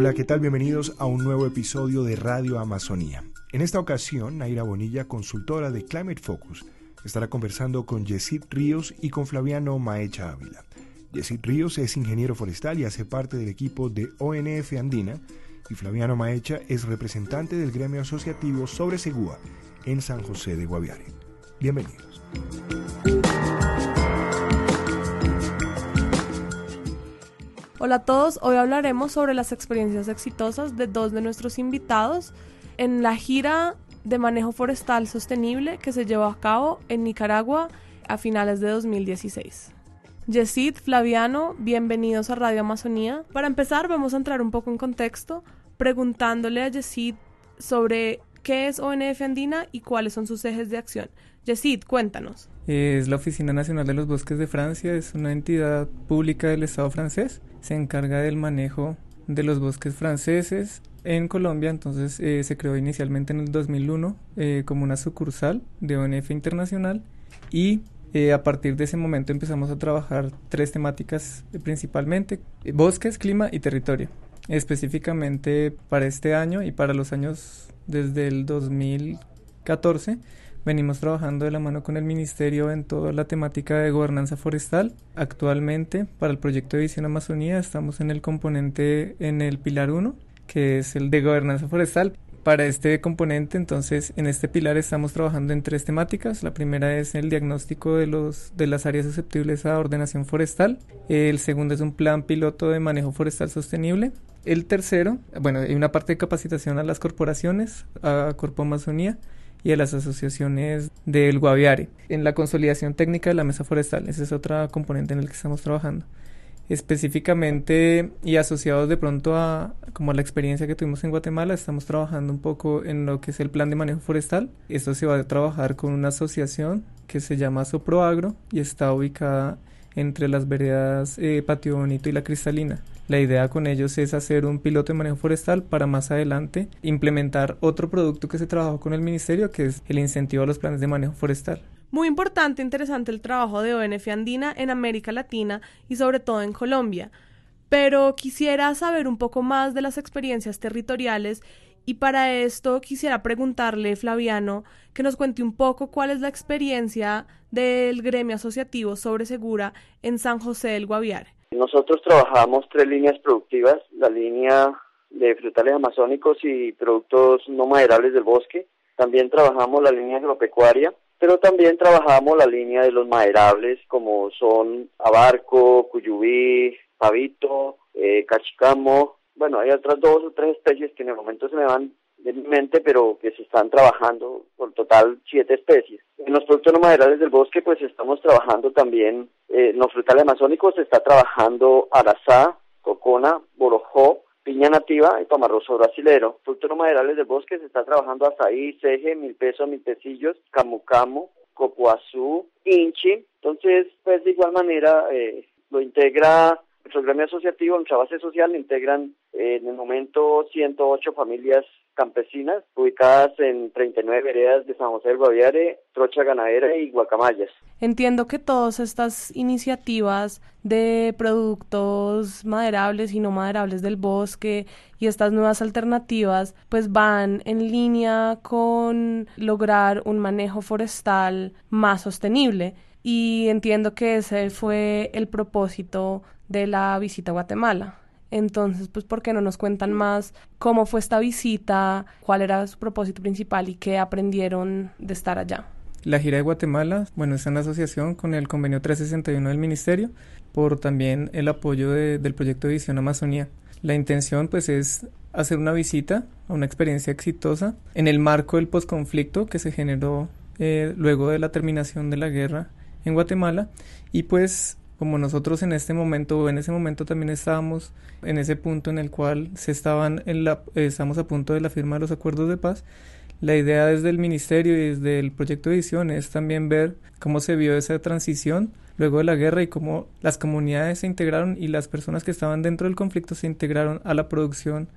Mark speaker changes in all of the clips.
Speaker 1: Hola, ¿qué tal? Bienvenidos a un nuevo episodio de Radio Amazonía. En esta ocasión, Naira Bonilla, consultora de Climate Focus, estará conversando con Yesid Ríos y con Flaviano Maecha Ávila. Yesid Ríos es ingeniero forestal y hace parte del equipo de ONF Andina, y Flaviano Maecha es representante del gremio asociativo Sobre Segúa en San José de Guaviare. Bienvenidos.
Speaker 2: Hola a todos, hoy hablaremos sobre las experiencias exitosas de dos de nuestros invitados en la gira de manejo forestal sostenible que se llevó a cabo en Nicaragua a finales de 2016. Yesid, Flaviano, bienvenidos a Radio Amazonía. Para empezar, vamos a entrar un poco en contexto preguntándole a Yesid sobre qué es ONF Andina y cuáles son sus ejes de acción. Yesid, cuéntanos.
Speaker 3: Es la Oficina Nacional de los Bosques de Francia, es una entidad pública del Estado francés, se encarga del manejo de los bosques franceses en Colombia, entonces eh, se creó inicialmente en el 2001 eh, como una sucursal de ONF Internacional. Y eh, a partir de ese momento empezamos a trabajar tres temáticas principalmente, bosques, clima y territorio. Específicamente para este año y para los años desde el 2014 venimos trabajando de la mano con el Ministerio en toda la temática de gobernanza forestal. Actualmente, para el proyecto de Visión Amazonía, estamos en el componente en el pilar 1, que es el de gobernanza forestal. Para este componente, entonces, en este pilar estamos trabajando en tres temáticas. La primera es el diagnóstico de, los, de las áreas susceptibles a ordenación forestal. El segundo es un plan piloto de manejo forestal sostenible. El tercero, bueno, hay una parte de capacitación a las corporaciones, a Corpo Amazonía y a las asociaciones del Guaviare. En la consolidación técnica de la mesa forestal, ese es otro componente en el que estamos trabajando específicamente y asociados de pronto a como la experiencia que tuvimos en Guatemala, estamos trabajando un poco en lo que es el plan de manejo forestal. Esto se va a trabajar con una asociación que se llama Soproagro y está ubicada entre las veredas eh, Patio Bonito y La Cristalina. La idea con ellos es hacer un piloto de manejo forestal para más adelante implementar otro producto que se trabajó con el ministerio, que es el incentivo a los planes de manejo forestal.
Speaker 2: Muy importante e interesante el trabajo de ONF Andina en América Latina y sobre todo en Colombia. Pero quisiera saber un poco más de las experiencias territoriales y para esto quisiera preguntarle, Flaviano, que nos cuente un poco cuál es la experiencia del gremio asociativo sobre Segura en San José del Guaviare.
Speaker 4: Nosotros trabajamos tres líneas productivas, la línea de frutales amazónicos y productos no maderables del bosque. También trabajamos la línea agropecuaria pero también trabajamos la línea de los maderables como son abarco, cuyubí, pavito, eh, cachicamo. Bueno, hay otras dos o tres especies que en el momento se me van de mi mente, pero que se están trabajando, por total siete especies. En los productos no maderables del bosque, pues estamos trabajando también, eh, en los frutales amazónicos se está trabajando arazá, cocona, borojó, piña nativa y tomarroso brasilero. Frutos maderales del bosque se está trabajando azaí, ceje, mil pesos, mil pesillos, camu camu, copuazú, inchi. Entonces, pues de igual manera eh, lo integra gremio asociativo, nuestra base social, integran eh, en el momento 108 familias campesinas ubicadas en 39 veredas de San José del Guaviare, Trocha Ganadera y Guacamayas.
Speaker 2: Entiendo que todas estas iniciativas de productos maderables y no maderables del bosque y estas nuevas alternativas pues van en línea con lograr un manejo forestal más sostenible y entiendo que ese fue el propósito de la visita a Guatemala. Entonces, pues, ¿por qué no nos cuentan más cómo fue esta visita, cuál era su propósito principal y qué aprendieron de estar allá?
Speaker 3: La gira de Guatemala, bueno, es una asociación con el convenio 361 del Ministerio por también el apoyo del proyecto de Visión Amazonía. La intención, pues, es hacer una visita, una experiencia exitosa en el marco del posconflicto que se generó eh, luego de la terminación de la guerra en Guatemala. Y pues como nosotros en este momento o en ese momento también estábamos en ese punto en el cual se estaban en la, estamos a punto de la firma de los acuerdos de paz, la idea desde el ministerio y desde el proyecto de edición es también ver cómo se vio esa transición luego de la guerra y cómo las comunidades se integraron y las personas que estaban dentro del conflicto se integraron a la producción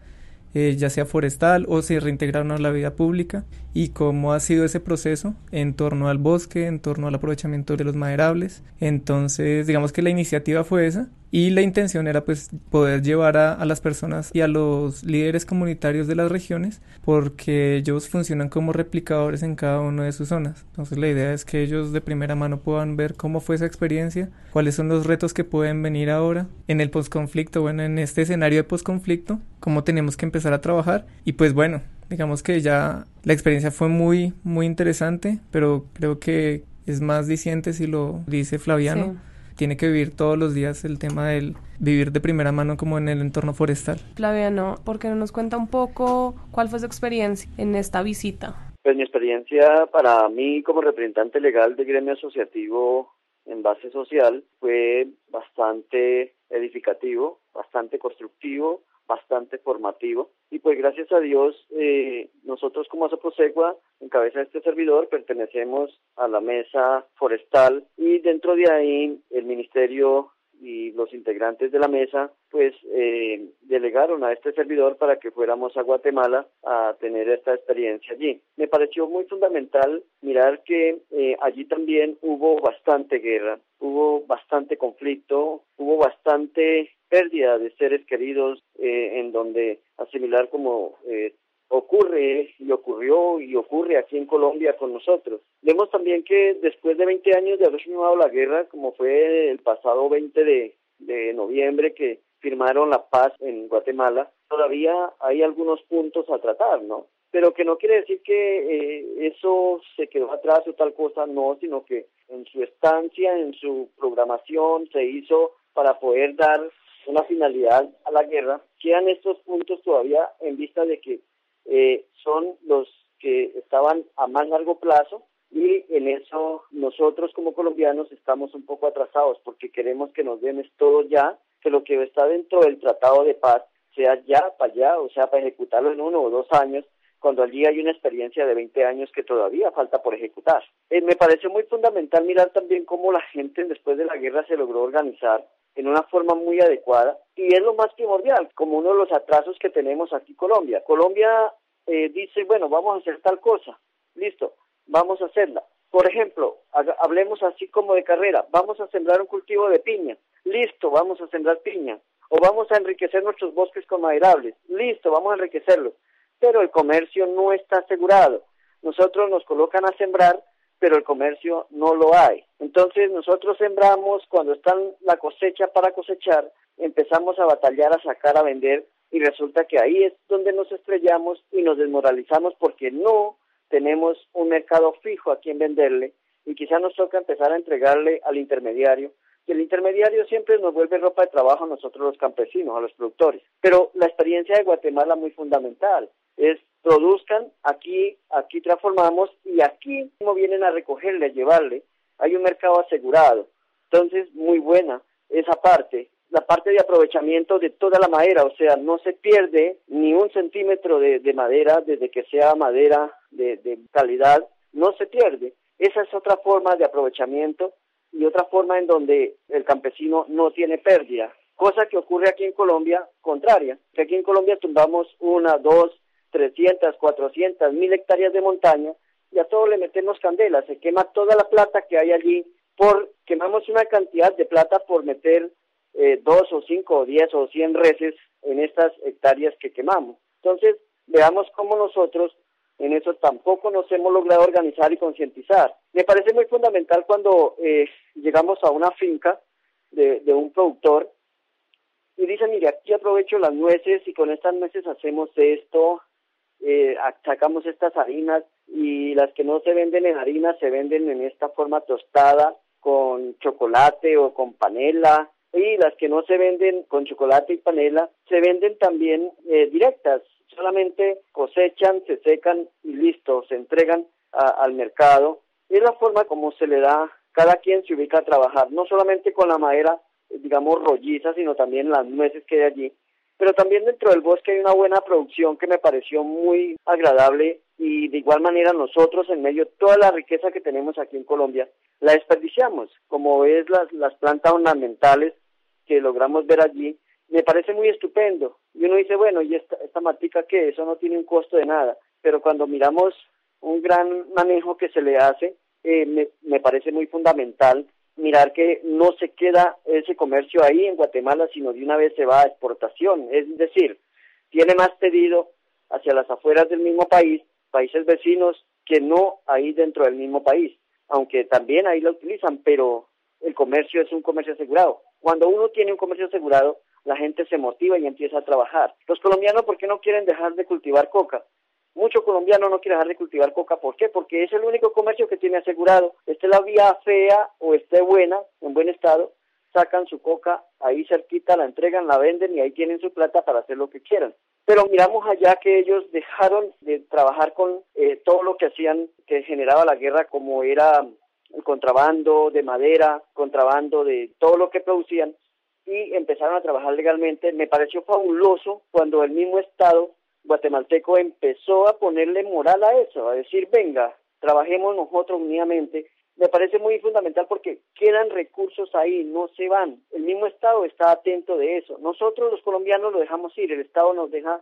Speaker 3: eh, ya sea forestal o se reintegraron a la vida pública y cómo ha sido ese proceso en torno al bosque, en torno al aprovechamiento de los maderables. Entonces, digamos que la iniciativa fue esa y la intención era pues poder llevar a, las personas y a los líderes comunitarios de las regiones porque ellos funcionan como replicadores en cada una de sus zonas. Entonces la idea es que ellos de primera mano puedan ver cómo fue esa experiencia, cuáles son los retos que pueden venir ahora en el posconflicto, bueno, en este escenario de posconflicto, cómo tenemos que empezar a trabajar. Y pues bueno, digamos que ya la experiencia fue muy muy interesante, pero creo que es más diciente si lo dice Flaviano tiene que vivir todos los días el tema del vivir de primera mano como en el entorno forestal.
Speaker 2: Flaviano, ¿por qué no nos cuenta un poco cuál fue su experiencia en esta visita?
Speaker 4: Pues mi experiencia para mí como representante legal de gremio asociativo en base social fue bastante edificativo, bastante constructivo, bastante formativo. Y pues gracias a Dios, eh, nosotros como Asoprosegua, en cabeza este servidor, pertenecemos a la mesa forestal y dentro de ahí el Ministerio y los integrantes de la mesa pues eh, delegaron a este servidor para que fuéramos a Guatemala a tener esta experiencia allí. Me pareció muy fundamental mirar que eh, allí también hubo bastante guerra, hubo bastante conflicto, hubo bastante pérdida de seres queridos eh, en donde asimilar como eh, ocurre y ocurrió y ocurre aquí en Colombia con nosotros. Vemos también que después de 20 años de haber firmado la guerra, como fue el pasado 20 de, de noviembre que firmaron la paz en Guatemala, todavía hay algunos puntos a tratar, ¿no? Pero que no quiere decir que eh, eso se quedó atrás o tal cosa, no, sino que en su estancia, en su programación se hizo para poder dar una finalidad a la guerra, quedan estos puntos todavía en vista de que eh, son los que estaban a más largo plazo y en eso nosotros como colombianos estamos un poco atrasados porque queremos que nos den todo ya, que lo que está dentro del Tratado de Paz sea ya para allá, o sea, para ejecutarlo en uno o dos años, cuando allí hay una experiencia de 20 años que todavía falta por ejecutar. Eh, me parece muy fundamental mirar también cómo la gente después de la guerra se logró organizar en una forma muy adecuada y es lo más primordial, como uno de los atrasos que tenemos aquí en Colombia. Colombia eh, dice, bueno, vamos a hacer tal cosa, listo, vamos a hacerla. Por ejemplo, hablemos así como de carrera, vamos a sembrar un cultivo de piña, listo, vamos a sembrar piña. O vamos a enriquecer nuestros bosques con maderables, listo, vamos a enriquecerlos. Pero el comercio no está asegurado. Nosotros nos colocan a sembrar pero el comercio no lo hay. Entonces nosotros sembramos, cuando está la cosecha para cosechar, empezamos a batallar, a sacar, a vender, y resulta que ahí es donde nos estrellamos y nos desmoralizamos porque no tenemos un mercado fijo a quien venderle y quizá nos toca empezar a entregarle al intermediario y el intermediario siempre nos vuelve ropa de trabajo a nosotros los campesinos, a los productores. Pero la experiencia de Guatemala muy fundamental es produzcan, aquí, aquí transformamos y aquí como vienen a recogerle, a llevarle, hay un mercado asegurado. Entonces, muy buena esa parte, la parte de aprovechamiento de toda la madera, o sea, no se pierde ni un centímetro de, madera desde que sea madera de, de calidad, no se pierde. Esa es otra forma de aprovechamiento y otra forma en donde el campesino no tiene pérdida, cosa que ocurre aquí en Colombia contraria, que aquí en Colombia tumbamos una, dos, 300, 400, mil hectáreas de montaña y a todo le metemos candela, se quema toda la plata que hay allí, por quemamos una cantidad de plata por meter eh, dos o cinco o diez o cien reses en estas hectáreas que quemamos. Entonces, veamos cómo nosotros en eso tampoco nos hemos logrado organizar y concientizar. Me parece muy fundamental cuando eh, llegamos a una finca de, de un productor y dice, mire, aquí aprovecho las nueces y con estas nueces hacemos esto, eh, sacamos estas harinas y las que no se venden en harina se venden en esta forma tostada con chocolate o con panela. Y las que no se venden con chocolate y panela se venden también eh, directas, solamente cosechan, se secan y listo, se entregan al mercado. Es la forma como se le da, cada quien se ubica a trabajar, no solamente con la madera, digamos, rolliza, sino también las nueces que hay allí pero también dentro del bosque hay una buena producción que me pareció muy agradable y de igual manera nosotros en medio de toda la riqueza que tenemos aquí en Colombia la desperdiciamos, como es las, las plantas ornamentales que logramos ver allí, me parece muy estupendo. Y uno dice, bueno, ¿y esta, esta matica qué? Eso no tiene un costo de nada. Pero cuando miramos un gran manejo que se le hace, eh, me, me parece muy fundamental mirar que no se queda ese comercio ahí en Guatemala, sino de una vez se va a exportación. Es decir, tiene más pedido hacia las afueras del mismo país, países vecinos, que no ahí dentro del mismo país, aunque también ahí lo utilizan, pero el comercio es un comercio asegurado. Cuando uno tiene un comercio asegurado, la gente se motiva y empieza a trabajar. Los colombianos, ¿por qué no quieren dejar de cultivar coca? Mucho colombiano no quiere dejar de cultivar coca. ¿Por qué? Porque es el único comercio que tiene asegurado. Esté la vía fea o esté buena, en buen estado, sacan su coca ahí cerquita, la entregan, la venden y ahí tienen su plata para hacer lo que quieran. Pero miramos allá que ellos dejaron de trabajar con eh, todo lo que hacían, que generaba la guerra, como era el contrabando de madera, contrabando de todo lo que producían, y empezaron a trabajar legalmente. Me pareció fabuloso cuando el mismo Estado guatemalteco empezó a ponerle moral a eso, a decir, venga, trabajemos nosotros unidamente. Me parece muy fundamental porque quedan recursos ahí, no se van. El mismo Estado está atento de eso. Nosotros los colombianos lo dejamos ir, el Estado nos deja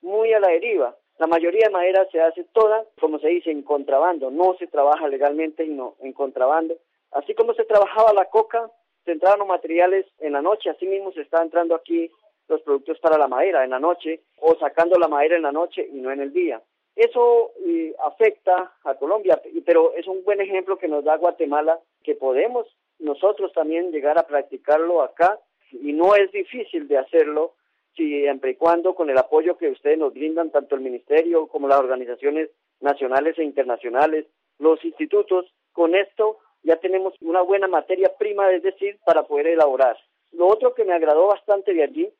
Speaker 4: muy a la deriva. La mayoría de madera se hace toda, como se dice, en contrabando, no se trabaja legalmente, no en contrabando. Así como se trabajaba la coca, se entraban los materiales en la noche, así mismo se está entrando aquí los productos para la madera en la noche o sacando la madera en la noche y no en el día. Eso eh, afecta a Colombia, pero es un buen ejemplo que nos da Guatemala que podemos nosotros también llegar a practicarlo acá y no es difícil de hacerlo siempre y cuando con el apoyo que ustedes nos brindan, tanto el Ministerio como las organizaciones nacionales e internacionales, los institutos, con esto ya tenemos una buena materia prima, es decir, para poder elaborar. Lo otro que me agradó bastante de allí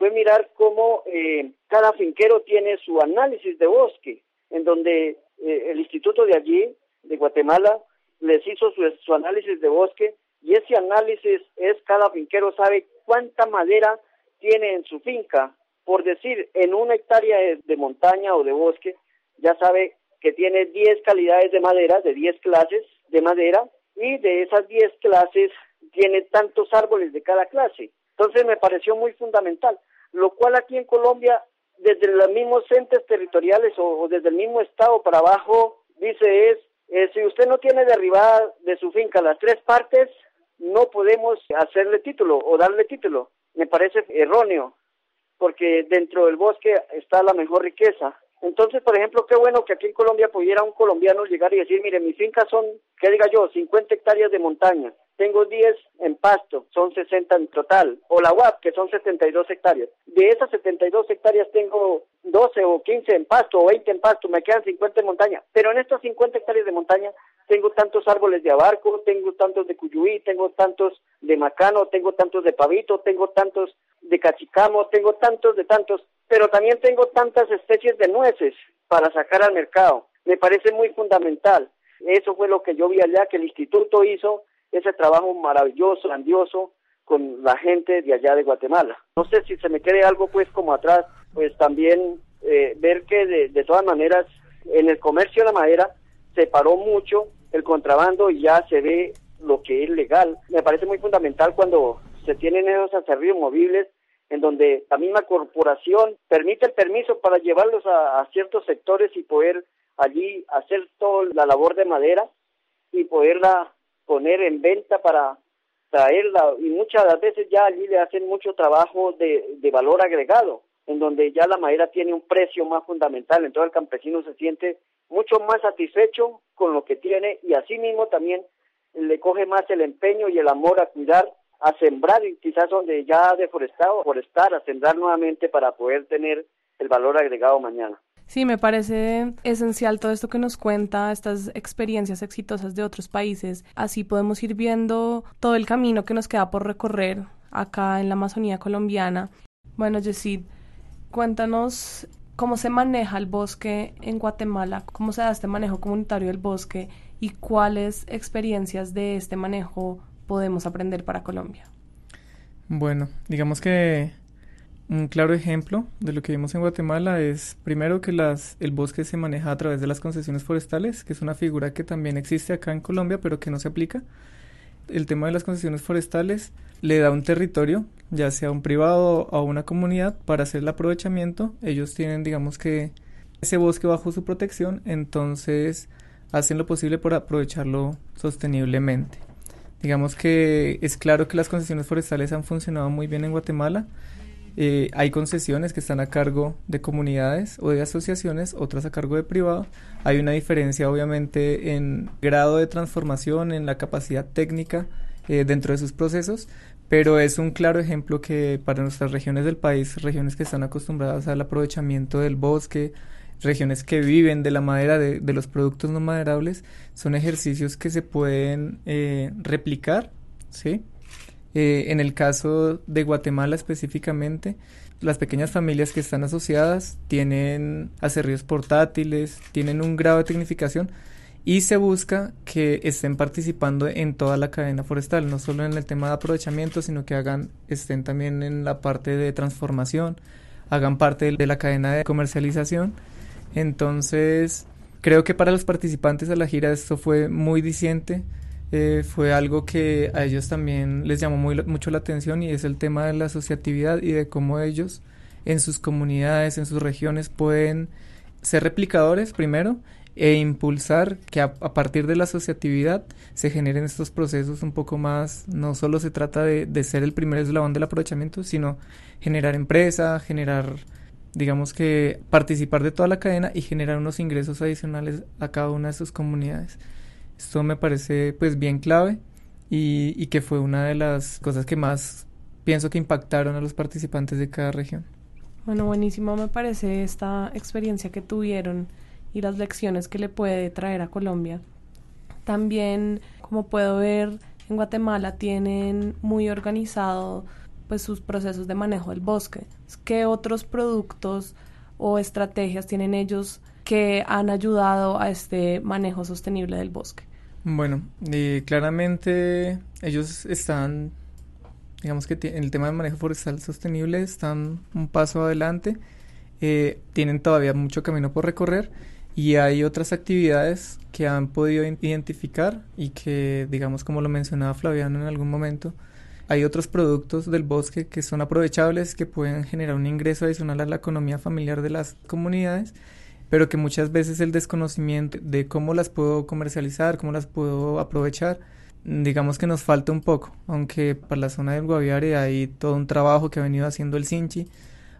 Speaker 4: fue mirar cómo eh, cada finquero tiene su análisis de bosque, en donde eh, el instituto de allí, de Guatemala, les hizo su, análisis de bosque y ese análisis es cada finquero sabe cuánta madera tiene en su finca, por decir, en una hectárea de montaña o de bosque, ya sabe que tiene 10 calidades de madera, de 10 clases de madera, y de esas 10 clases tiene tantos árboles de cada clase. Entonces me pareció muy fundamental, lo cual aquí en Colombia, desde los mismos entes territoriales o, desde el mismo estado para abajo, dice es, eh, si usted no tiene derribada de su finca las tres partes, no podemos hacerle título o darle título. Me parece erróneo, porque dentro del bosque está la mejor riqueza. Entonces, por ejemplo, qué bueno que aquí en Colombia pudiera un colombiano llegar y decir, mire, mis fincas son, que diga yo, 50 hectáreas de montaña, tengo 10 en pasto, son 60 en total, o la UAP, que son 72 hectáreas. De esas 72 hectáreas tengo 12 o 15 en pasto o 20 en pasto, me quedan 50 en montaña, pero en estas 50 hectáreas de montaña tengo tantos árboles de abarco, tengo tantos de cuyuí, tengo tantos de macano, tengo tantos de pavito, tengo tantos de cachicamo, tengo tantos de tantos, pero también tengo tantas especies de nueces para sacar al mercado. Me parece muy fundamental. Eso fue lo que yo vi allá, que el instituto hizo ese trabajo maravilloso, grandioso, con la gente de allá de Guatemala. No sé si se me quede algo pues como atrás, pues también eh, ver que de, de todas maneras en el comercio de la madera se paró mucho el contrabando y ya se ve lo que es legal. Me parece muy fundamental cuando se tienen esos acerríos movibles en donde la misma corporación permite el permiso para llevarlos a, ciertos sectores y poder allí hacer toda la labor de madera y poderla poner en venta para traerla y muchas veces ya allí le hacen mucho trabajo de, de valor agregado en donde ya la madera tiene un precio más fundamental, entonces el campesino se siente mucho más satisfecho con lo que tiene y asimismo también le coge más el empeño y el amor a cuidar, a sembrar y quizás donde ya ha deforestado, forestar, a sembrar nuevamente para poder tener el valor agregado mañana.
Speaker 2: Sí, me parece esencial todo esto que nos cuenta, estas experiencias exitosas de otros países. Así podemos ir viendo todo el camino que nos queda por recorrer acá en la Amazonía colombiana. Bueno, Yesid, cuéntanos cómo se maneja el bosque en Guatemala, cómo se da este manejo comunitario del bosque y cuáles experiencias de este manejo podemos aprender para Colombia.
Speaker 3: Bueno, digamos que un claro ejemplo de lo que vimos en Guatemala es primero que el bosque se maneja a través de las concesiones forestales, que es una figura que también existe acá en Colombia, pero que no se aplica. El tema de las concesiones forestales le da un territorio, ya sea un privado o a una comunidad, para hacer el aprovechamiento. Ellos tienen, digamos que, ese bosque bajo su protección, entonces hacen lo posible por aprovecharlo sosteniblemente. Digamos que es claro que las concesiones forestales han funcionado muy bien en Guatemala. Eh, hay concesiones que están a cargo de comunidades o de asociaciones, otras a cargo de privados. Hay una diferencia obviamente en grado de transformación, en la capacidad técnica eh, dentro de sus procesos, pero es un claro ejemplo que para nuestras regiones del país, regiones que están acostumbradas al aprovechamiento del bosque, regiones que viven de la madera, de, los productos no maderables, son ejercicios que se pueden eh, replicar, ¿sí? Eh, en el caso de Guatemala específicamente, las pequeñas familias que están asociadas tienen acerríos portátiles, tienen un grado de tecnificación y se busca que estén participando en toda la cadena forestal, no solo en el tema de aprovechamiento, sino que hagan, estén también en la parte de transformación, hagan parte de la cadena de comercialización. Entonces, creo que para los participantes de la gira esto fue muy diciente, eh, fue algo que a ellos también les llamó muy, mucho la atención y es el tema de la asociatividad y de cómo ellos en sus comunidades, en sus regiones pueden ser replicadores primero e impulsar que a, partir de la asociatividad se generen estos procesos un poco más, no solo se trata de, de ser el primer eslabón del aprovechamiento, sino generar empresa, generar digamos que participar de toda la cadena y generar unos ingresos adicionales a cada una de sus comunidades. Esto me parece pues bien clave y, y que fue una de las cosas que más pienso que impactaron a los participantes de cada región.
Speaker 2: Bueno, buenísimo me parece esta experiencia que tuvieron y las lecciones que le puede traer a Colombia. También, como puedo ver, en Guatemala tienen muy organizado pues sus procesos de manejo del bosque. ¿Qué otros productos o estrategias tienen ellos que han ayudado a este manejo sostenible del bosque?
Speaker 3: Bueno, claramente ellos están, digamos que en el tema del manejo forestal sostenible están un paso adelante, eh, tienen todavía mucho camino por recorrer y hay otras actividades que han podido identificar y que, digamos, como lo mencionaba Flaviano en algún momento, hay otros productos del bosque que son aprovechables, que pueden generar un ingreso adicional a la economía familiar de las comunidades, pero que muchas veces el desconocimiento de cómo las puedo comercializar, cómo las puedo aprovechar, digamos que nos falta un poco, aunque para la zona del Guaviare hay todo un trabajo que ha venido haciendo el Sinchi,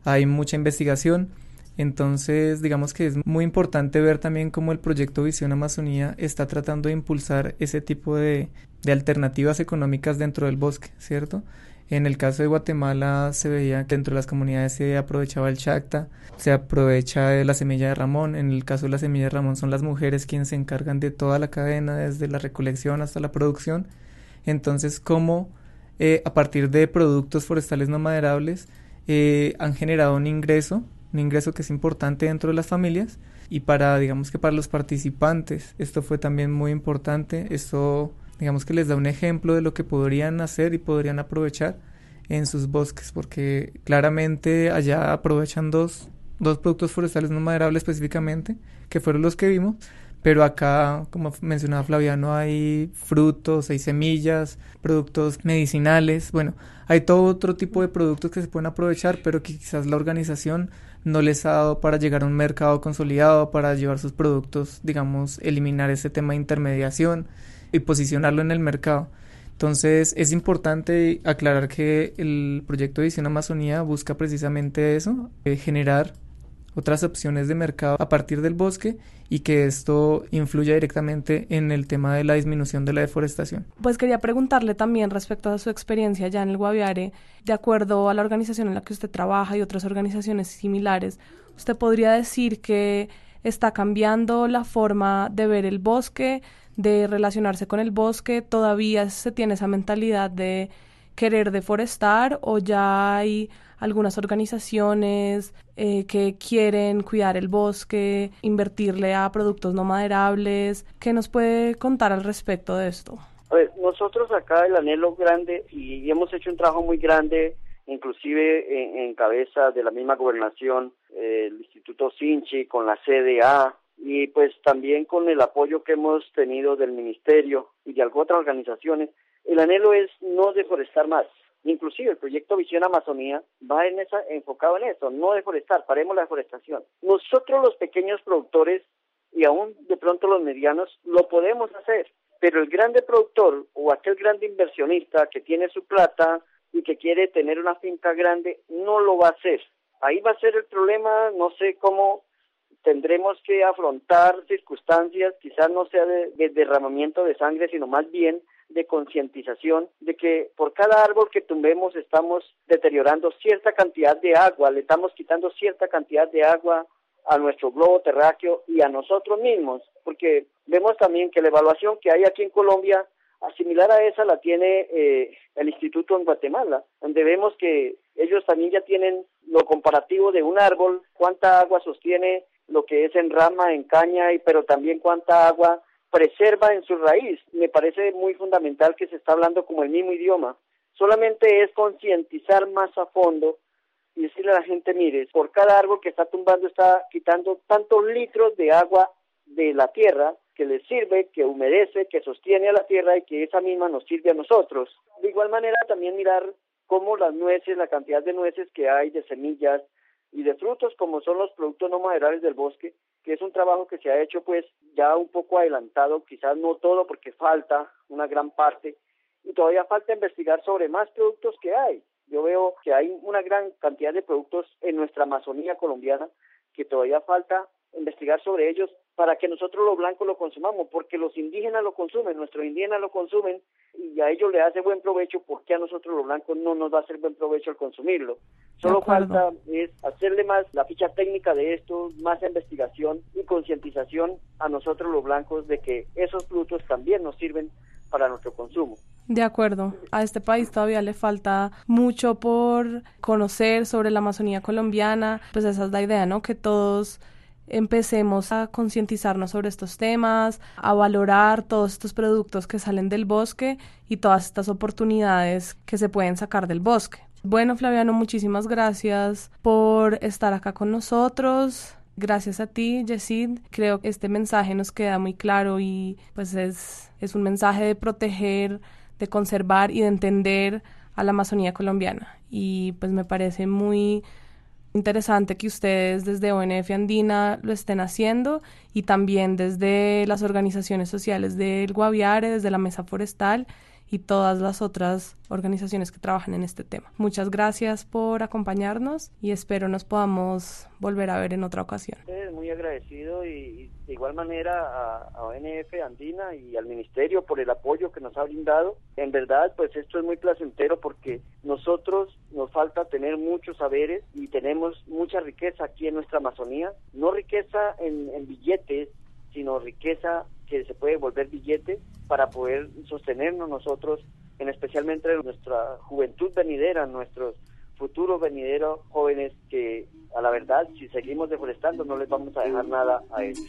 Speaker 3: hay mucha investigación, entonces digamos que es muy importante ver también cómo el proyecto Visión Amazonía está tratando de impulsar ese tipo de, de alternativas económicas dentro del bosque, ¿cierto? En el caso de Guatemala se veía que dentro de las comunidades se aprovechaba el chacta, se aprovecha la semilla de Ramón. En el caso de la semilla de Ramón son las mujeres quienes se encargan de toda la cadena, desde la recolección hasta la producción. Entonces, ¿cómo eh, a partir de productos forestales no maderables eh, han generado un ingreso, un ingreso que es importante dentro de las familias? Y para, digamos que para los participantes, esto fue también muy importante. Esto digamos que les da un ejemplo de lo que podrían hacer y podrían aprovechar en sus bosques, porque claramente allá aprovechan dos, dos productos forestales no maderables específicamente, que fueron los que vimos, pero acá, como mencionaba Flaviano, hay frutos, hay semillas, productos medicinales, bueno, hay todo otro tipo de productos que se pueden aprovechar, pero que quizás la organización no les ha dado para llegar a un mercado consolidado, para llevar sus productos, digamos, eliminar ese tema de intermediación y posicionarlo en el mercado. Entonces es importante aclarar que el proyecto de Edición Amazonía busca precisamente eso, eh, generar otras opciones de mercado a partir del bosque y que esto influya directamente en el tema de la disminución de la deforestación.
Speaker 2: Pues quería preguntarle también respecto a su experiencia ya en el Guaviare, de acuerdo a la organización en la que usted trabaja y otras organizaciones similares, ¿usted podría decir que está cambiando la forma de ver el bosque, de relacionarse con el bosque, todavía se tiene esa mentalidad de querer deforestar o ya hay algunas organizaciones eh, que quieren cuidar el bosque, invertirle a productos no maderables. ¿Qué nos puede contar al respecto de esto?
Speaker 4: A ver, nosotros acá el anhelo grande y hemos hecho un trabajo muy grande, inclusive en, cabeza de la misma gobernación, el Instituto Sinchi con la CDA, y pues también con el apoyo que hemos tenido del ministerio y de algunas otras organizaciones, el anhelo es no deforestar más. Inclusive el proyecto Visión Amazonía va en esa, enfocado en eso, no deforestar, paremos la deforestación. Nosotros los pequeños productores y aún de pronto los medianos lo podemos hacer. pero el grande productor o aquel grande inversionista que tiene su plata y que quiere tener una finca grande no lo va a hacer. Ahí va a ser el problema, no sé cómo tendremos que afrontar circunstancias, quizás no sea de, derramamiento de sangre, sino más bien de concientización de que por cada árbol que tumbemos estamos deteriorando cierta cantidad de agua, le estamos quitando cierta cantidad de agua a nuestro globo terráqueo y a nosotros mismos, porque vemos también que la evaluación que hay aquí en Colombia, similar a esa la tiene eh, el instituto en Guatemala, donde vemos que ellos también ya tienen lo comparativo de un árbol, cuánta agua sostiene lo que es en rama, en caña, y, pero también cuánta agua preserva en su raíz. Me parece muy fundamental que se está hablando como el mismo idioma. Solamente es concientizar más a fondo y decirle a la gente, mire, por cada árbol que está tumbando está quitando tantos litros de agua de la tierra que le sirve, que humedece, que sostiene a la tierra y que esa misma nos sirve a nosotros. De igual manera también mirar cómo las nueces, la cantidad de nueces que hay, de semillas y de frutos como son los productos no maderables del bosque, que es un trabajo que se ha hecho pues ya un poco adelantado, quizás no todo porque falta una gran parte y todavía falta investigar sobre más productos que hay. Yo veo que hay una gran cantidad de productos en nuestra Amazonía colombiana que todavía falta investigar sobre ellos para que nosotros los blancos lo consumamos, porque los indígenas lo consumen, nuestros indígenas lo consumen y a ellos les hace buen provecho, porque a nosotros los blancos no nos va a hacer buen provecho al consumirlo. Solo falta es hacerle más la ficha técnica de esto, más investigación y concientización a nosotros los blancos de que esos frutos también nos sirven para nuestro consumo.
Speaker 2: De acuerdo. A este país todavía le falta mucho por conocer sobre la Amazonía colombiana. Pues esa es la idea, ¿no? Que todos empecemos a concientizarnos sobre estos temas, a valorar todos estos productos que salen del bosque y todas estas oportunidades que se pueden sacar del bosque. Bueno, Flaviano, muchísimas gracias por estar acá con nosotros. Gracias a ti, Yesid. Creo que este mensaje nos queda muy claro y pues es, es un mensaje de proteger, de conservar y de entender a la Amazonía colombiana. Y pues me parece muy interesante que ustedes desde ONF Andina lo estén haciendo y también desde las organizaciones sociales del Guaviare, desde la Mesa Forestal y todas las otras organizaciones que trabajan en este tema. Muchas gracias por acompañarnos y espero nos podamos volver a ver en otra ocasión.
Speaker 4: Muy agradecido y, de igual manera a, ONF Andina y al Ministerio por el apoyo que nos ha brindado. En verdad, pues esto es muy placentero porque nosotros nos falta tener muchos saberes y tenemos mucha riqueza aquí en nuestra Amazonía, no riqueza en, en billetes, sino riqueza que se puede volver billete para poder sostenernos nosotros, en especialmente nuestra juventud venidera, nuestros futuros venideros jóvenes que a la verdad si seguimos deforestando no les vamos a dejar nada a ellos.